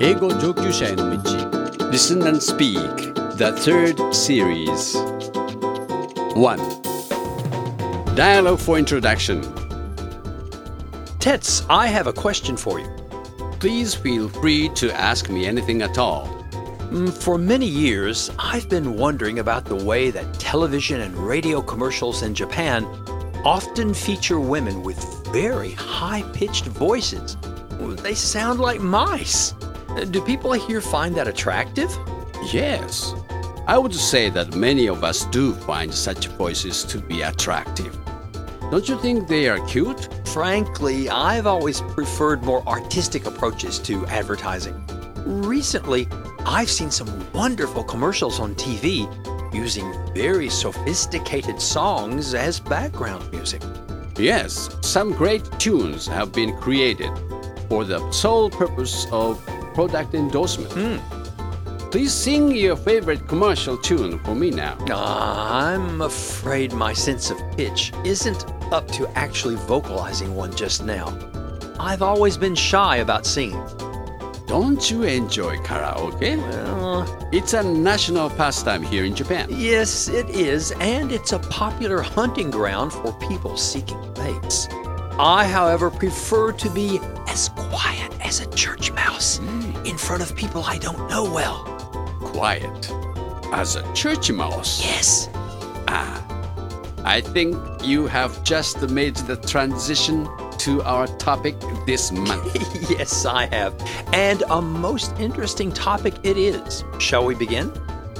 英語上級者への道 Listen and Speak The Third Series 1. Dialogue for Introduction Tets, I have a question for you. Please feel free to ask me anything at all. Mm, For many years, I've been wondering about the way that television and radio commercials in Japan often feature women with very high pitched voices. They sound like mice. Do people here find that attractive? Yes, I would say that many of us do find such voices to be attractive. Don't you think they are cute? Frankly, I've always preferred more artistic approaches to advertising. Recently, I've seen some wonderful commercials on TV using very sophisticated songs as background music. Yes, some great tunes have been created for the sole purpose of product endorsement. Hmm. Please sing your favorite commercial tune for me now. I'm afraid my sense of pitch isn't up to actually vocalizing one just now. I've always been shy about singing. Don't you enjoy karaoke? Well, It's a national pastime here in Japan. yes, it is, and it's a popular hunting ground for people seeking mates. I, however, prefer to be as quiet as a church mouse in front of people I don't know well. Quiet. As a church mouse. Yes. Ah, I think you have just made the transition to our topic this month. yes, I have. And a most interesting topic it is. Shall we begin?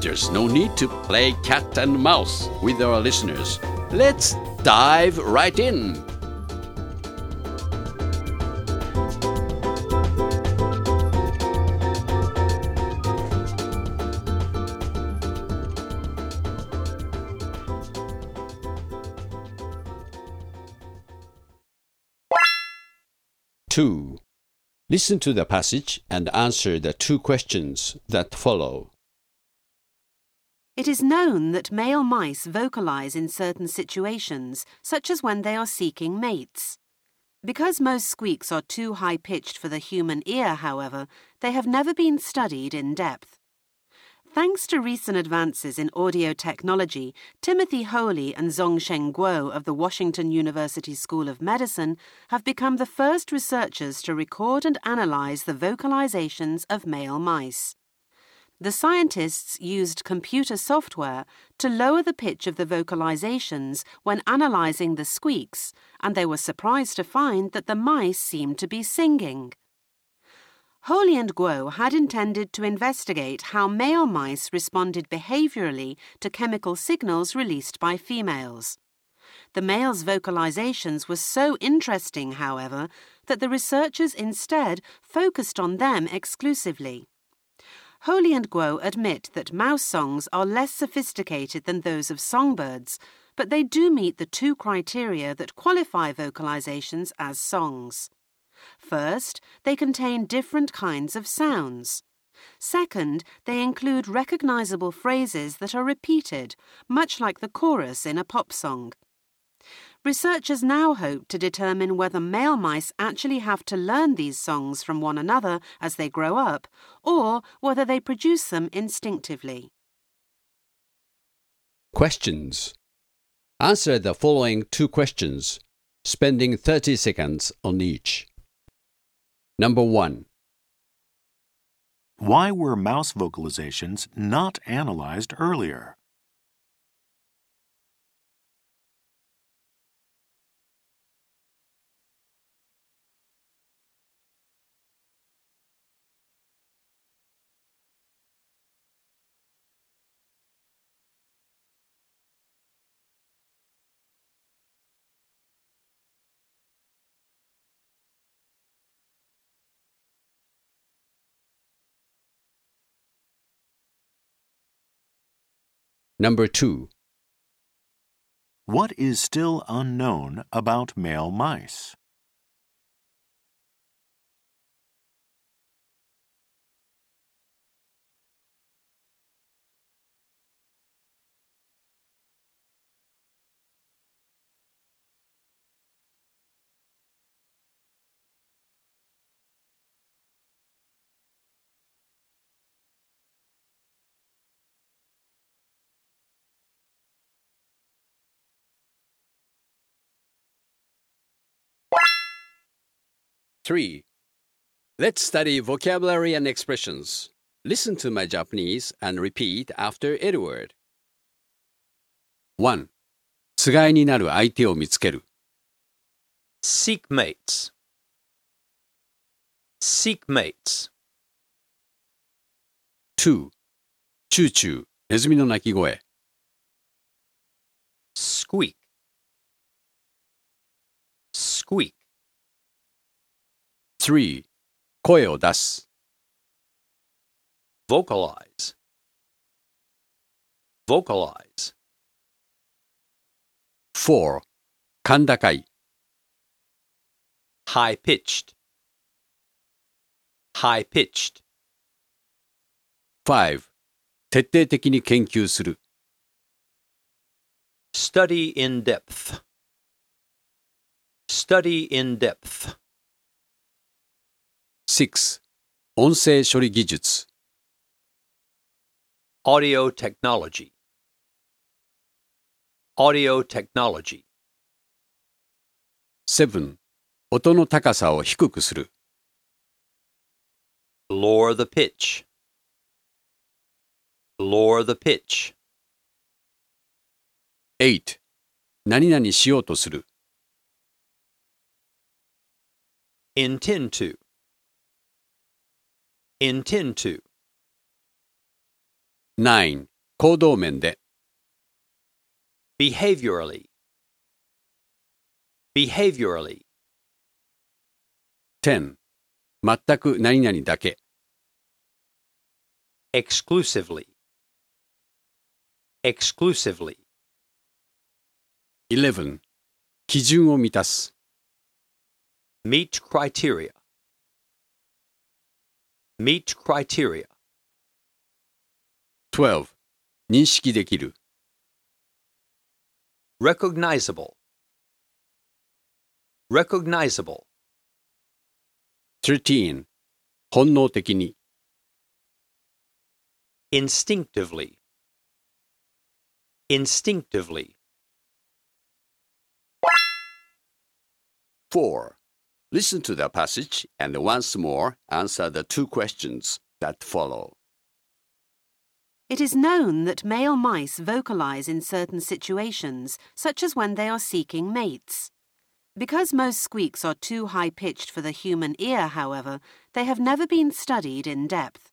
There's no need to play cat and mouse with our listeners. Let's dive right in. Two. Listen to the passage and answer the two questions that follow. It is known that male mice vocalize in certain situations, such as when they are seeking mates. Because most squeaks are too high pitched for the human ear, however, they have never been studied in depth. Thanks to recent advances in audio technology, Timothy Holy and Zhongsheng Guo of the Washington University School of Medicine have become the first researchers to record and analyze the vocalizations of male mice. The scientists used computer software to lower the pitch of the vocalizations when analyzing the squeaks, and they were surprised to find that the mice seemed to be singing. Holy and Guo had intended to investigate how male mice responded behaviorally to chemical signals released by females. The males' vocalizations were so interesting, however, that the researchers instead focused on them exclusively. Holy and Guo admit that mouse songs are less sophisticated than those of songbirds, but they do meet the two criteria that qualify vocalizations as songs. First, they contain different kinds of sounds. Second, they include recognizable phrases that are repeated, much like the chorus in a pop song. Researchers now hope to determine whether male mice actually have to learn these songs from one another as they grow up, or whether they produce them instinctively. Questions. Answer the following two questions, spending 30 seconds on each. Number one. Why were mouse vocalizations not analyzed earlier? Number two. What is still unknown about male mice? 3. Let's study vocabulary and expressions. Listen to my Japanese and repeat after Edward. 1. つがいになる相手を見つける。 Seek mates. Seek mates. 2. チューチュー、ネズミの鳴き声。 Squeak. Squeak. 3. 声を出す。Vocalize. Vocalize. 4. 甲高い。High pitched. High pitched. 5. 徹底的に研究する。Study in depth. Study in depth. 6. 音声処理技術。Audio technology. Audio technology. 7. 音の高さを低くする。Lower the pitch. Lower the pitch. 8. 何々しようとする。Intend to. Intend to. 9. 行動面で。Behaviorally. Behaviorally. 10. 全く何々だけ。Exclusively. Exclusively. 11. 基準を満たす。Meet criteria. Meet criteria. 12. 認識できる。 Recognizable. Recognizable. 13. 本能的に。 Instinctively. Instinctively. 4. Listen to the passage and once more answer the two questions that follow. It is known that male mice vocalize in certain situations, such as when they are seeking mates. Because most squeaks are too high pitched for the human ear, however, they have never been studied in depth.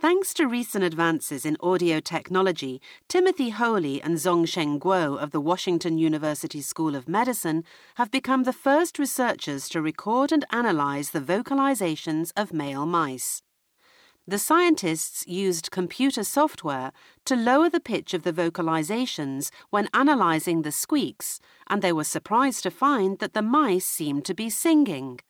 Thanks to recent advances in audio technology, Timothy Holy and Zhongsheng Guo of the Washington University School of Medicine have become the first researchers to record and analyze the vocalizations of male mice. The scientists used computer software to lower the pitch of the vocalizations when analyzing the squeaks, and they were surprised to find that the mice seemed to be singing.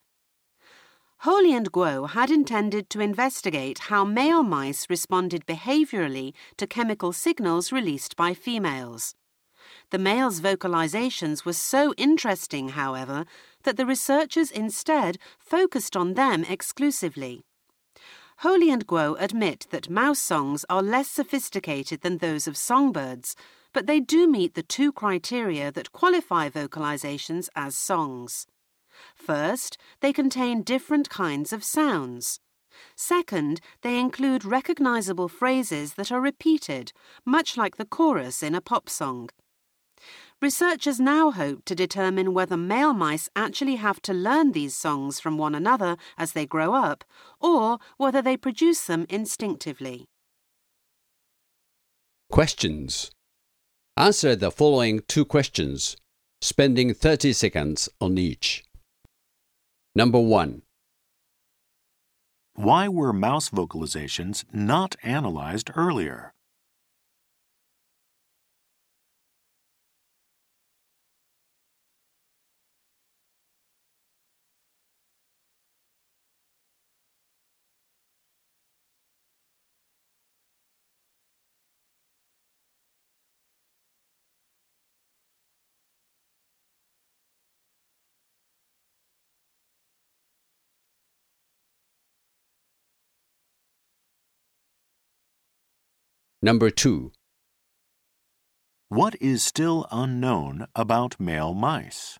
Holy and Guo had intended to investigate how male mice responded behaviorally to chemical signals released by females. The males' vocalizations were so interesting, however, that the researchers instead focused on them exclusively. Holy and Guo admit that mouse songs are less sophisticated than those of songbirds, but they do meet the two criteria that qualify vocalizations as songs. First, they contain different kinds of sounds. Second, they include recognizable phrases that are repeated, much like the chorus in a pop song. Researchers now hope to determine whether male mice actually have to learn these songs from one another as they grow up, or whether they produce them instinctively. Questions. Answer the following two questions, spending 30 seconds on each. Number 1. Why were mouse vocalizations not analyzed earlier? Number 2. What is still unknown about male mice?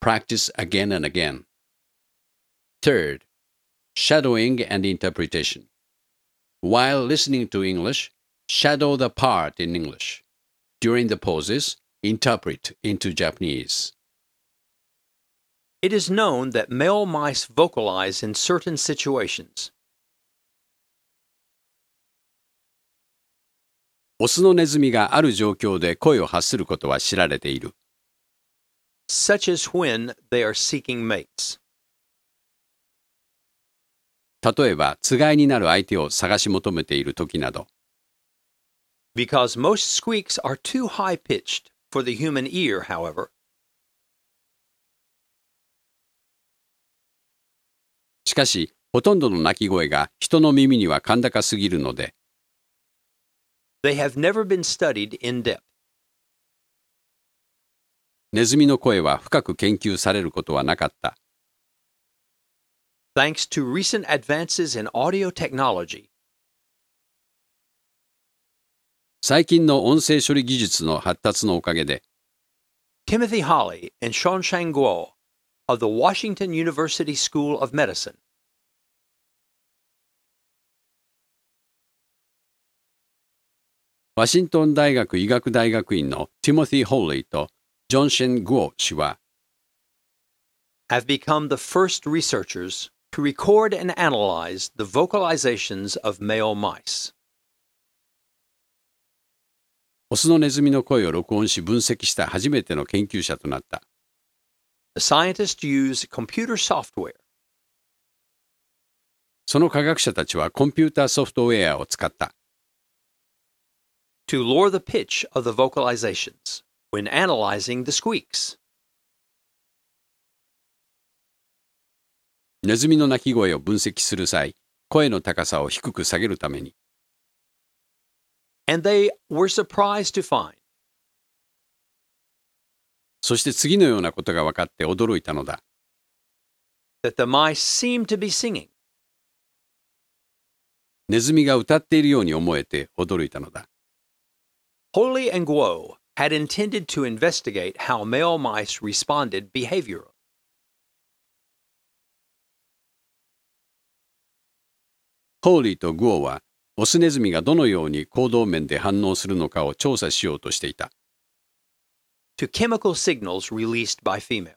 Practice again and again. Third, shadowing and interpretation. While listening to English, shadow the part in English. During the pauses, interpret into Japanese. It is known that male mice vocalize in certain situations. オスのネズミがある状況で声を発することは知られている。 Such as when they are seeking mates. 例えば、つがいになる相手を探し求めている時など。Because most squeaks are too high pitched for the human ear, however, しかし、ほとんどの鳴き声が人の耳には甲高すぎるので、they have never been studied in depth. ネズミの声は深く研究されることはなかった。Thanks to recent advances in audio technology, 最近の音声処理技術の発達のおかげで、Timothy Holly and Shanshan Guo of the Washington University School of Medicine ワシントン大学医学大学院のティモシー・ホーリーとジョンシェン・グオ氏は、have become the first researchers to record and analyze the vocalizations of male mice. オスのネズミの声を録音し分析した初めての研究者となった。The scientists use computer software その科学者たちはコンピューターソフトウェアを使った。to lower the pitch of the vocalizations when analyzing the squeaks. ネズミの鳴き声を分析する際、声の高さを低く下げるために、And they were surprised to find そして次のようなことが分かって驚いたのだ。that the mice seemed to be singing. ネズミが歌っているように思えて驚いたのだ。Holy and Guo had intended to investigate how male mice responded behaviorally. ホーリーとグオは、オスネズミがどのように行動面で反応するのかを調査しようとしていた。to chemical signals released by females.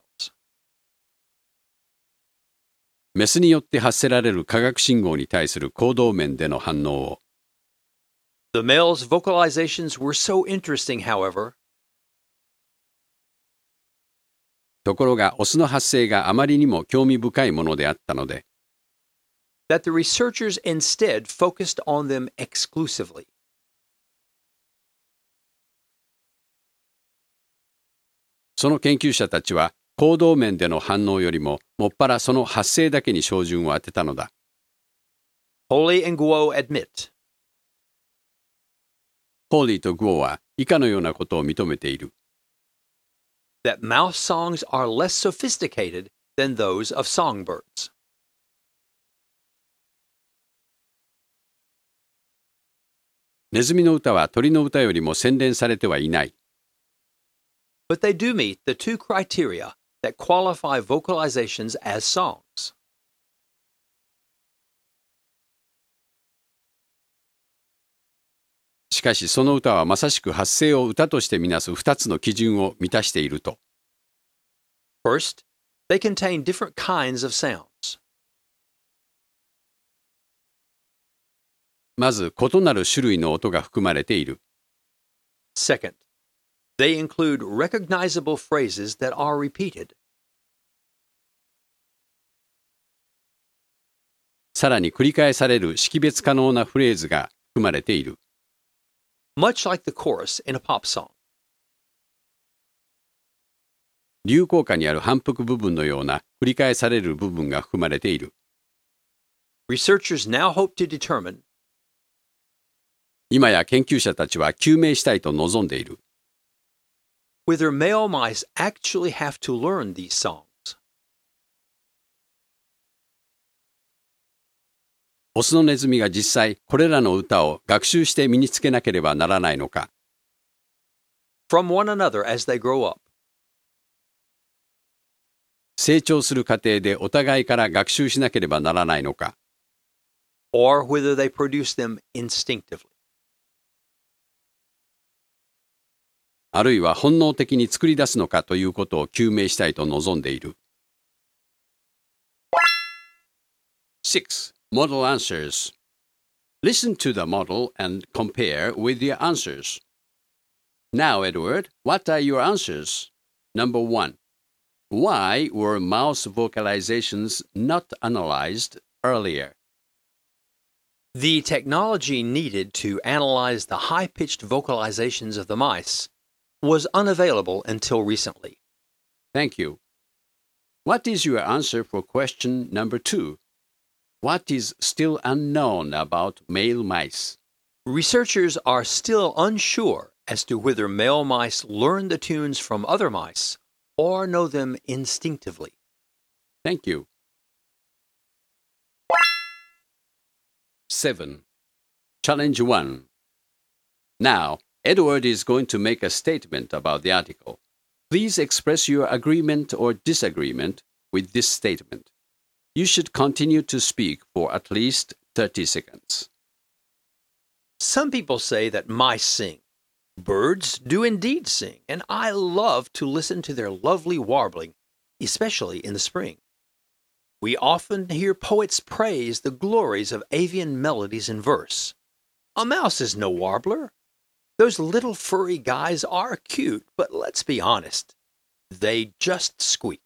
メスによって発せられる化学信号に対する行動面での反応を、The male's vocalizations were so interesting, however, ところがオスの発声があまりにも興味深いものであったので、that the researchers instead focused on them exclusively. その研究者たちは行動面での反応よりももっぱらその発声だけに照準を当てたのだ。Holy and Guo admit ホーリーとグオは以下のようなことを認めている。that mouse songs are less sophisticated than those of songbirds. ネズミの歌は鳥の歌よりも洗練されてはいない。But they do meet the two criteria that qualify vocalizations as songs. しかしその歌はまさしく発声を歌としてみなす2つの基準を満たしていると。First, they contain different kinds of sounds. まず異なる種類の音が含まれている。Second, they include recognizable phrases that are repeated. さらに繰り返される識別可能なフレーズが含まれている。much like the chorus in a pop song. 流行歌にある反復部分のような繰り返される部分が含まれている。 Researchers now hope to determine 今や研究者たちは究明したいと望んでいる。 whether male mice actually have to learn these songs. オスのネズミが実際これらの歌を学習して身につけなければならないのか。from one another as they grow up. 成長する過程でお互いから学習しなければならないのか。or whether they produce them instinctively. あるいは本能的に作り出すのかということを究明したいと望んでいる。6. Model answers. Listen to the model and compare with your answers. Now, Edward, what are your answers? Number 1. Why were mouse vocalizations not analyzed earlier? The technology needed to analyze the high pitched vocalizations of the mice was unavailable until recently. Thank you. What is your answer for question number 2? What is still unknown about male mice? Researchers are still unsure as to whether male mice learn the tunes from other mice or know them instinctively. Thank you. 7. Challenge 1. Now, Edward is going to make a statement about the article. Please express your agreement or disagreement with this statement. You should continue to speak for at least 30 seconds. Some people say that mice sing. Birds do indeed sing, and I love to listen to their lovely warbling, especially in the spring. We often hear poets praise the glories of avian melodies in verse. A mouse is no warbler. Those little furry guys are cute, but let's be honest, they just squeak.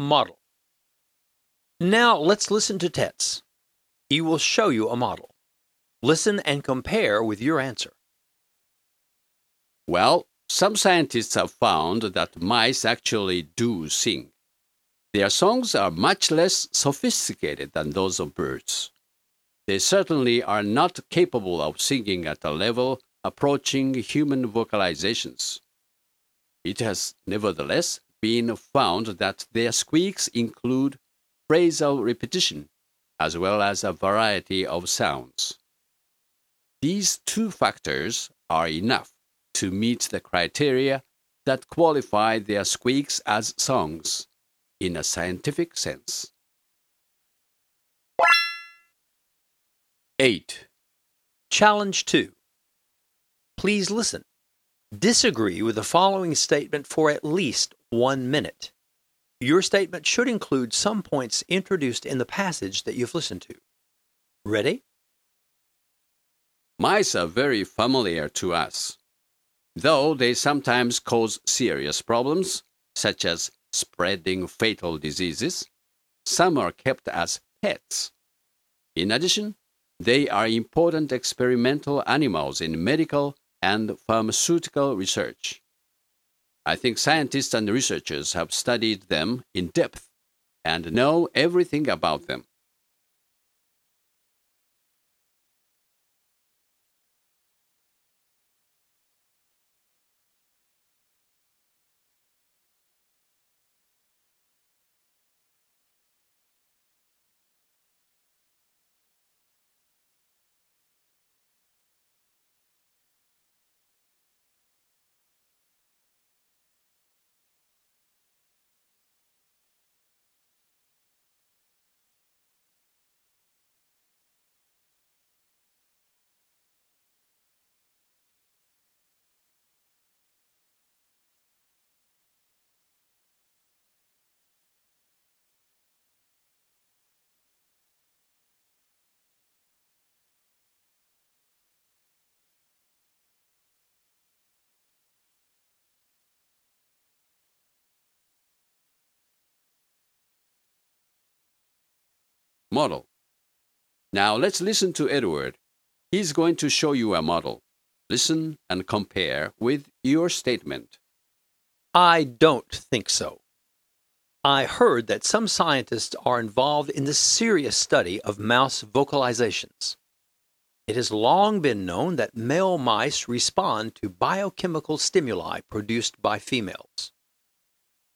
Model. Now let's listen to Tets. He will show you a model. Listen and compare with your answer. Well, some scientists have found that mice actually do sing. Their songs are much less sophisticated than those of birds. They certainly are not capable of singing at a level approaching human vocalizations. It has nevertheless been found that their squeaks include phrasal repetition as well as a variety of sounds. These two factors are enough to meet the criteria that qualify their squeaks as songs in a scientific sense. 8. Challenge 2. Please listen. Disagree with the following statement for at least one minute. Your statement should include some points introduced in the passage that you've listened to. Ready? Mice are very familiar to us. Though they sometimes cause serious problems, such as spreading fatal diseases, some are kept as pets. In addition, they are important experimental animals in medical and pharmaceutical research. I think scientists and researchers have studied them in depth and know everything about them. Model. Now let's listen to Edward. He's going to show you a model. Listen and compare with your statement. I don't think so. I heard that some scientists are involved in the serious study of mouse vocalizations. It has long been known that male mice respond to biochemical stimuli produced by females.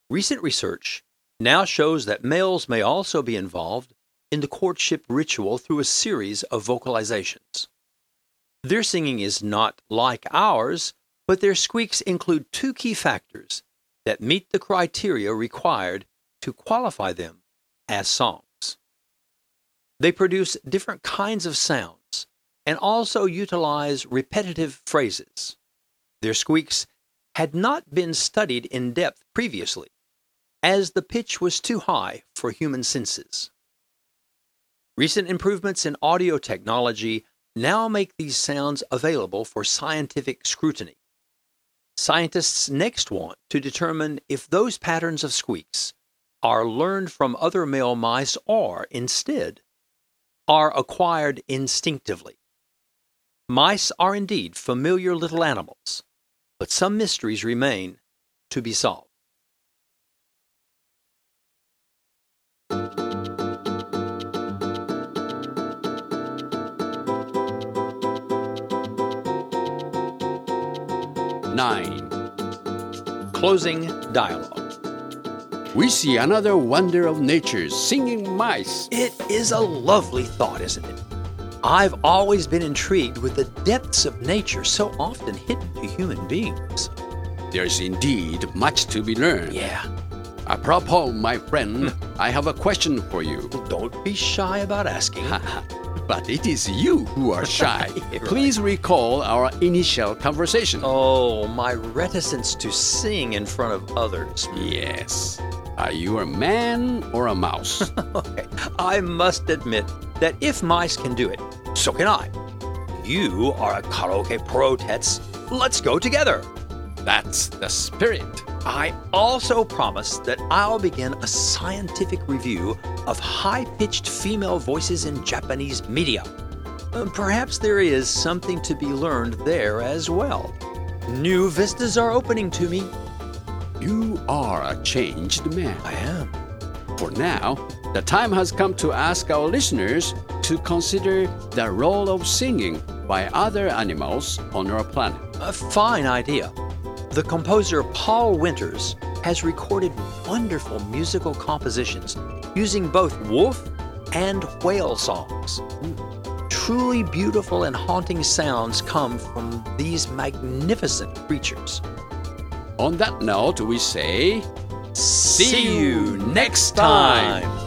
Recent research now shows that males may also be involved in the courtship ritual through a series of vocalizations. Their singing is not like ours, but their squeaks include two key factors that meet the criteria required to qualify them as songs. They produce different kinds of sounds and also utilize repetitive phrases. Their squeaks had not been studied in depth previously, as the pitch was too high for human senses. Recent improvements in audio technology now make these sounds available for scientific scrutiny. Scientists next want to determine if those patterns of squeaks are learned from other male mice or, instead, are acquired instinctively. Mice are indeed familiar little animals, but some mysteries remain to be solved. Nine. Closing dialogue. We see another wonder of nature singing mice. It is a lovely thought, isn't it? I've always been intrigued with the depths of nature so often hidden to human beings. There's indeed much to be learned. Yeah. Apropos, my friend, I have a question for you. Don't be shy about asking. But it is you who are shy. Right. Please recall our initial conversation. Oh, my reticence to sing in front of others. Yes. Are you a man or a mouse? okay. I must admit that if mice can do it, so can I. You are a karaoke pro, Tets. Let's go together. That's the spirit. I also promise that I'll begin a scientific review of high pitched female voices in Japanese media. Uh, Perhaps there is something to be learned there as well. New vistas are opening to me. You are a changed man. I am. For now, the time has come to ask our listeners to consider the role of singing by other animals on our planet. A fine idea. The composer Paul Winters has recorded wonderful musical compositions using both wolf and whale songs. Truly beautiful and haunting sounds come from these magnificent creatures. On that note, we say, See you next time.